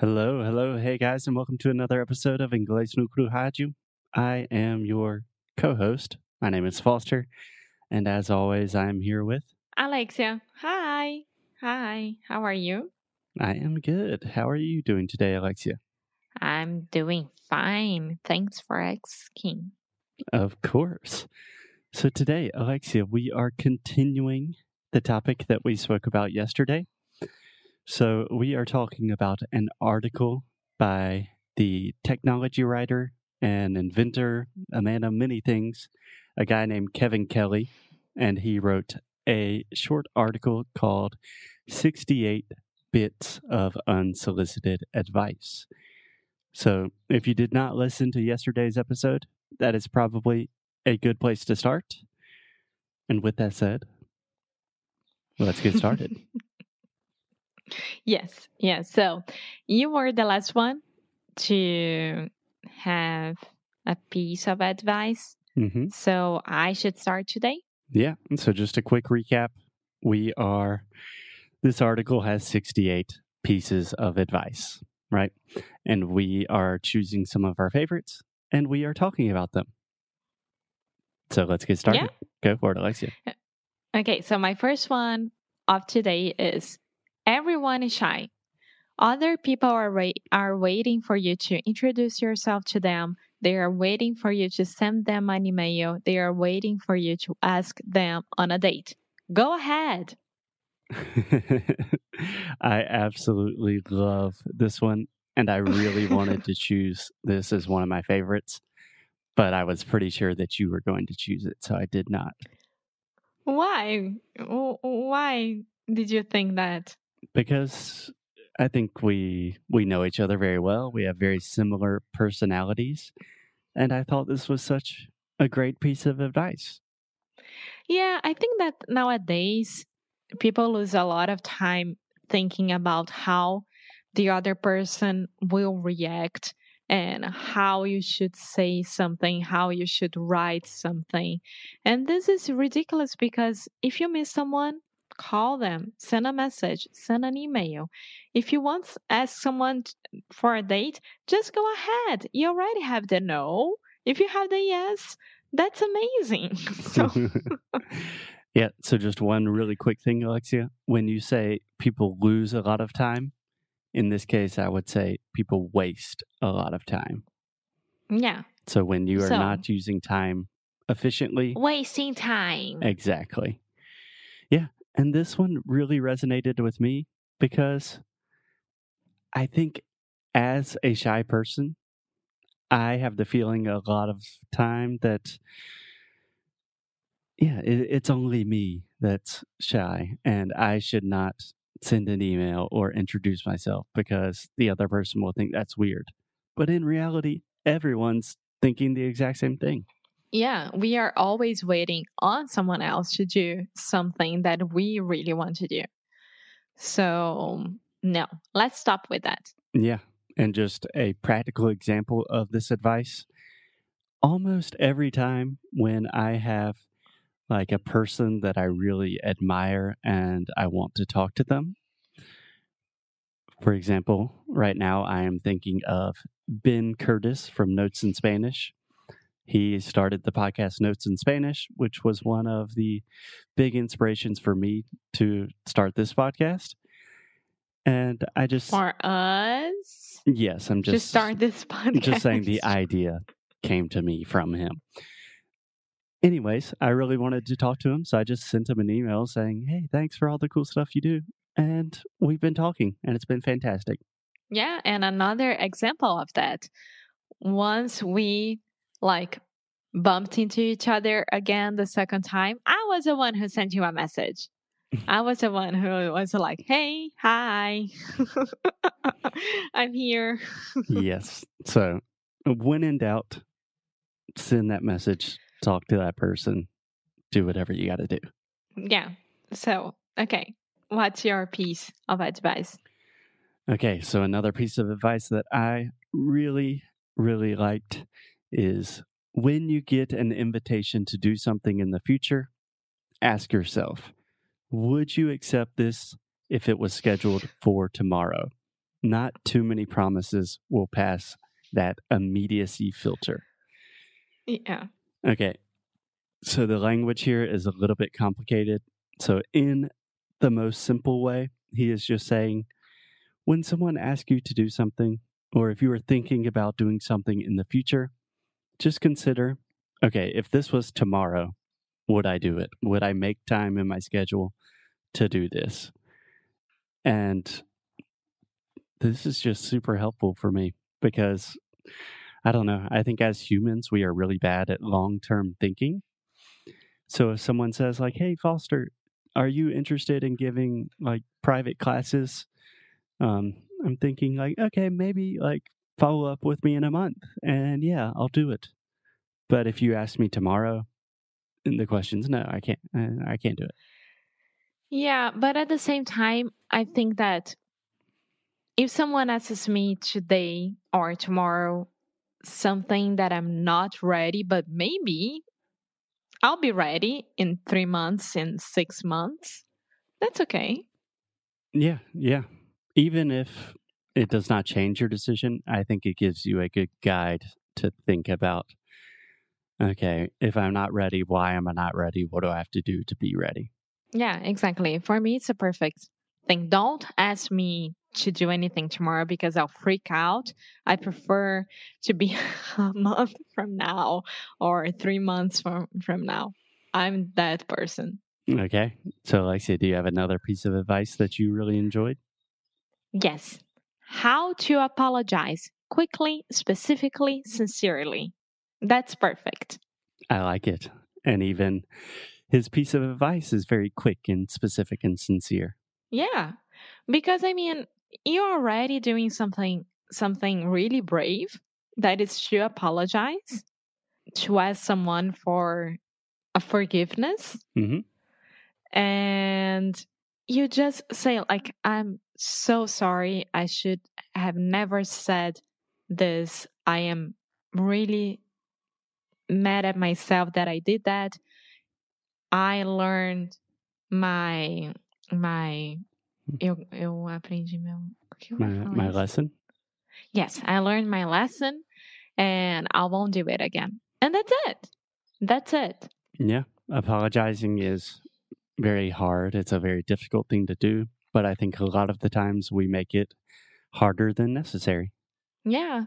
Hello, hello, hey guys, and welcome to another episode of Inglês no Cru Rádio. I am your co-host. My name is Foster, and as always, I am here with. Alexia, hi. Hi, how are you? I am good. How are you doing today, Alexia? I'm doing fine. Thanks for asking. Of course. So today, Alexia, we are continuing the topic that we spoke about yesterday. So we are talking about an article by the technology writer and inventor, a man of many things, a guy named Kevin Kelly, and he wrote a short article called 68 Bits of Unsolicited Advice. So if you did not listen to yesterday's episode, that is probably a good place to start. And with that said, let's get started. yes, yes. So you were the last one to have a piece of advice. hmm So I should start today. Yeah. So just a quick recap. We are, this article has 68 pieces of advice, right? And we are choosing some of our favorites and we are talking about them. So let's get started. Go for it, Alexia. Okay, so my first one of today is everyone is shy. Other people are wait- are waiting for you to introduce yourself to them. They are waiting for you to send them an email. They are waiting for you to ask them on a date. Go ahead. I absolutely love this one. And I really wanted to choose this as one of my favorites, but I was pretty sure that you were going to choose it. So I did not. Why? Why did you think that? Because I think we we know each other very well. We have very similar personalities, and I thought this was such a great piece of advice. Yeah, I think that nowadays people lose a lot of time thinking about how the other person will react and how you should say something, how you should write something. And this is ridiculous because if you miss someone, call them, send a message, send an email. If you want to ask someone for a date, just go ahead. You already have the no. If you have the yes, that's amazing. so yeah. So just one really quick thing, Alexia. When you say people lose a lot of time, in this case, I would say people waste a lot of time. yeah, So when you are So- not using time efficiently, wasting time. Exactly. And this one really resonated with me because I think as a shy person, I have the feeling a lot of time that, yeah, it, it's only me that's shy and I should not send an email or introduce myself because the other person will think that's weird. But in reality, everyone's thinking the exact same thing. Yeah, we are always waiting on someone else to do something that we really want to do. So, no, let's stop with that. Yeah. And just a practical example of this advice almost every time when I have like a person that I really admire and I want to talk to them. For example, right now I am thinking of Ben Curtis from Notes in Spanish. He started the podcast Notes in Spanish, which was one of the big inspirations for me to start this podcast. And I just For us Yes, I'm to just start this podcast. just saying the idea came to me from him. Anyways, I really wanted to talk to him, so I just sent him an email saying, "Hey, thanks for all the cool stuff you do." And we've been talking, and it's been fantastic. Yeah, and another example of that. Once we like bumped into each other again the second time, I was the one who sent you a message. I was the one who was like, "Hey, hi, I'm here." yes. So, when in doubt, send that message, talk to that person, do whatever you got to do. Yeah. So, okay, what's your piece of advice? Okay, so another piece of advice that I really, really liked is when you get an invitation to do something in the future, ask yourself, would you accept this if it was scheduled for tomorrow? not too many promises will pass that immediacy filter. Yeah. Okay. So the language here is a little bit complicated. So, in the most simple way, he is just saying when someone asks you to do something, or if you are thinking about doing something in the future, just consider okay, if this was tomorrow, would I do it? Would I make time in my schedule to do this? And this is just super helpful for me because I don't know. I think as humans, we are really bad at long term thinking. So if someone says, like, hey, Foster, are you interested in giving like private classes? Um, I'm thinking, like, okay, maybe like follow up with me in a month. And yeah, I'll do it. But if you ask me tomorrow, the question's no, I can't. Uh, I can't do it. Yeah, but at the same time, I think that if someone asks me today or tomorrow something that I'm not ready, but maybe I'll be ready in three months, in six months, that's okay. Yeah, yeah. Even if it does not change your decision, I think it gives you a good guide to think about. Okay, if I'm not ready, why am I not ready? What do I have to do to be ready? Yeah, exactly. For me, it's a perfect thing. Don't ask me to do anything tomorrow because I'll freak out. I prefer to be a month from now or three months from, from now. I'm that person. Okay. So, Alexia, do you have another piece of advice that you really enjoyed? Yes. How to apologize quickly, specifically, sincerely. That's perfect. I like it. And even his piece of advice is very quick and specific and sincere. Yeah. Because I mean, you're already doing something something really brave that is to apologize, to ask someone for a forgiveness. Mm-hmm. And you just say like I'm so sorry. I should have never said this. I am really mad at myself that I did that. I learned my my hmm. eu, eu aprendi meu my, my lesson. Yes, I learned my lesson and I won't do it again. And that's it. That's it. Yeah, apologizing is very hard. It's a very difficult thing to do, but I think a lot of the times we make it harder than necessary. Yeah.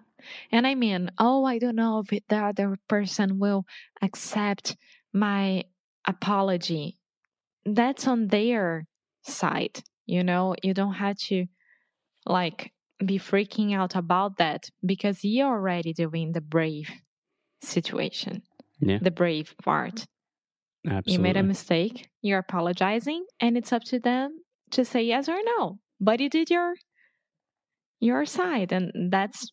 And I mean, oh, I don't know if the other person will accept my apology. That's on their side. You know, you don't have to like be freaking out about that because you're already doing the brave situation, yeah. the brave part. Absolutely. You made a mistake, you're apologizing, and it's up to them to say yes or no. But you did your your side, and that's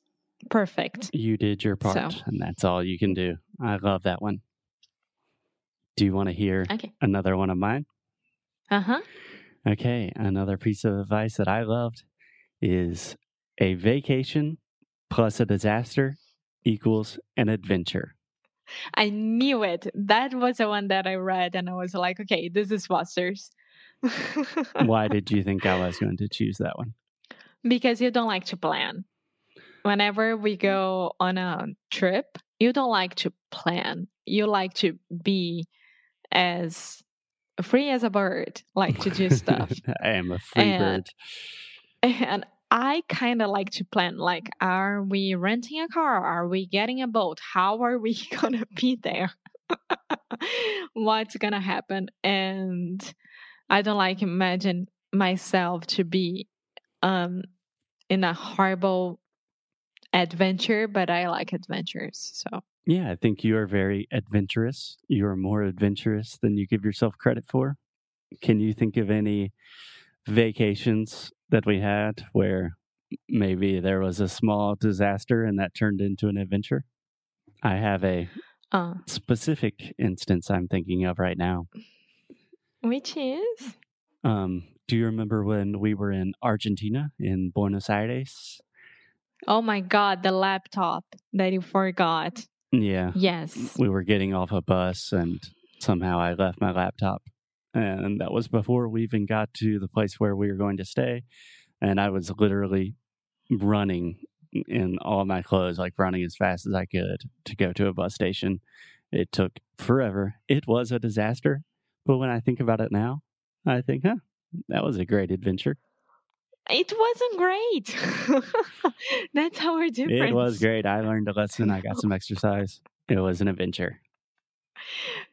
perfect. You did your part, so. and that's all you can do. I love that one. Do you want to hear okay. another one of mine? Uh huh. Okay, another piece of advice that I loved is a vacation plus a disaster equals an adventure. I knew it. That was the one that I read, and I was like, okay, this is Foster's. Why did you think I was going to choose that one? Because you don't like to plan. Whenever we go on a trip, you don't like to plan. You like to be as free as a bird, like to do stuff. I am a free and, bird. And I kind of like to plan like, are we renting a car? Are we getting a boat? How are we going to be there? What's going to happen? And I don't like imagine myself to be um in a horrible adventure, but I like adventures. So yeah, I think you are very adventurous. You are more adventurous than you give yourself credit for. Can you think of any vacations that we had where maybe there was a small disaster and that turned into an adventure? I have a uh, specific instance I'm thinking of right now. Which is? Um, do you remember when we were in Argentina in Buenos Aires? Oh my God, the laptop that you forgot. Yeah. Yes. We were getting off a bus and somehow I left my laptop. And that was before we even got to the place where we were going to stay. And I was literally running in all my clothes, like running as fast as I could to go to a bus station. It took forever. It was a disaster. But when I think about it now, I think, huh, that was a great adventure. It wasn't great. That's how we're difference. It was great. I learned a lesson. I got some exercise. It was an adventure.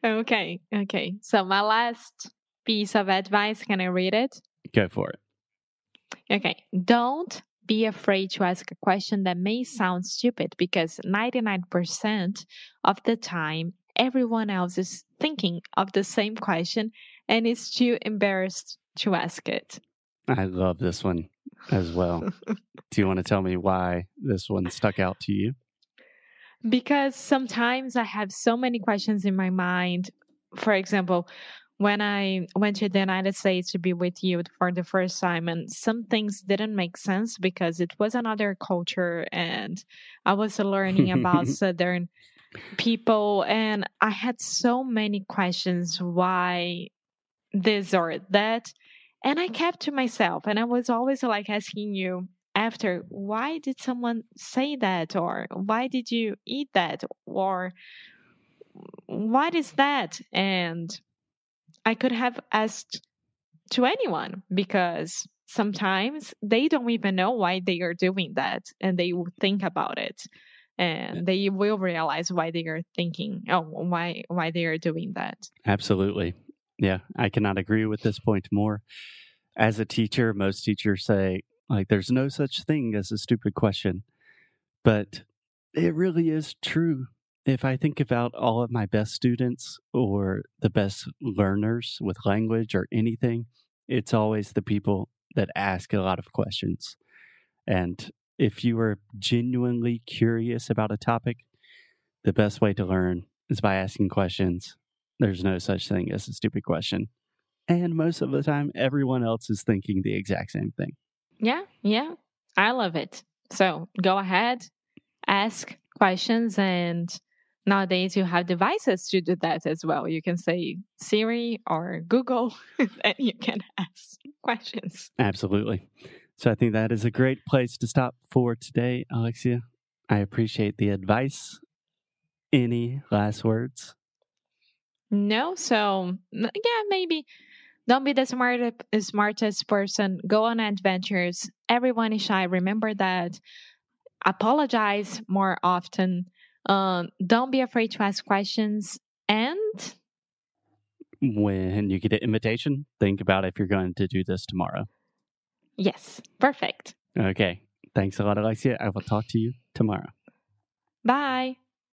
Okay. Okay. So, my last piece of advice can I read it? Go for it. Okay. Don't be afraid to ask a question that may sound stupid because 99% of the time, everyone else is thinking of the same question and is too embarrassed to ask it. I love this one as well. Do you want to tell me why this one stuck out to you? Because sometimes I have so many questions in my mind. For example, when I went to the United States to be with you for the first time, and some things didn't make sense because it was another culture, and I was learning about Southern people, and I had so many questions why this or that. And I kept to myself, and I was always like asking you after, why did someone say that? Or why did you eat that? Or what is that? And I could have asked to anyone because sometimes they don't even know why they are doing that and they will think about it and they will realize why they are thinking oh why why they are doing that absolutely yeah i cannot agree with this point more as a teacher most teachers say like there's no such thing as a stupid question but it really is true if I think about all of my best students or the best learners with language or anything, it's always the people that ask a lot of questions. And if you are genuinely curious about a topic, the best way to learn is by asking questions. There's no such thing as a stupid question. And most of the time, everyone else is thinking the exact same thing. Yeah, yeah. I love it. So go ahead, ask questions, and nowadays you have devices to do that as well. You can say Siri or Google, and you can ask questions. Absolutely. So I think that is a great place to stop for today, Alexia. I appreciate the advice. Any last words? No. So yeah, maybe don't be the smart, smartest person. Go on adventures. Everyone is shy. Remember that. Apologize more often um, don't be afraid to ask questions. And when you get an invitation, think about if you're going to do this tomorrow. Yes, perfect. Okay. Thanks a lot, Alexia. I will talk to you tomorrow. Bye.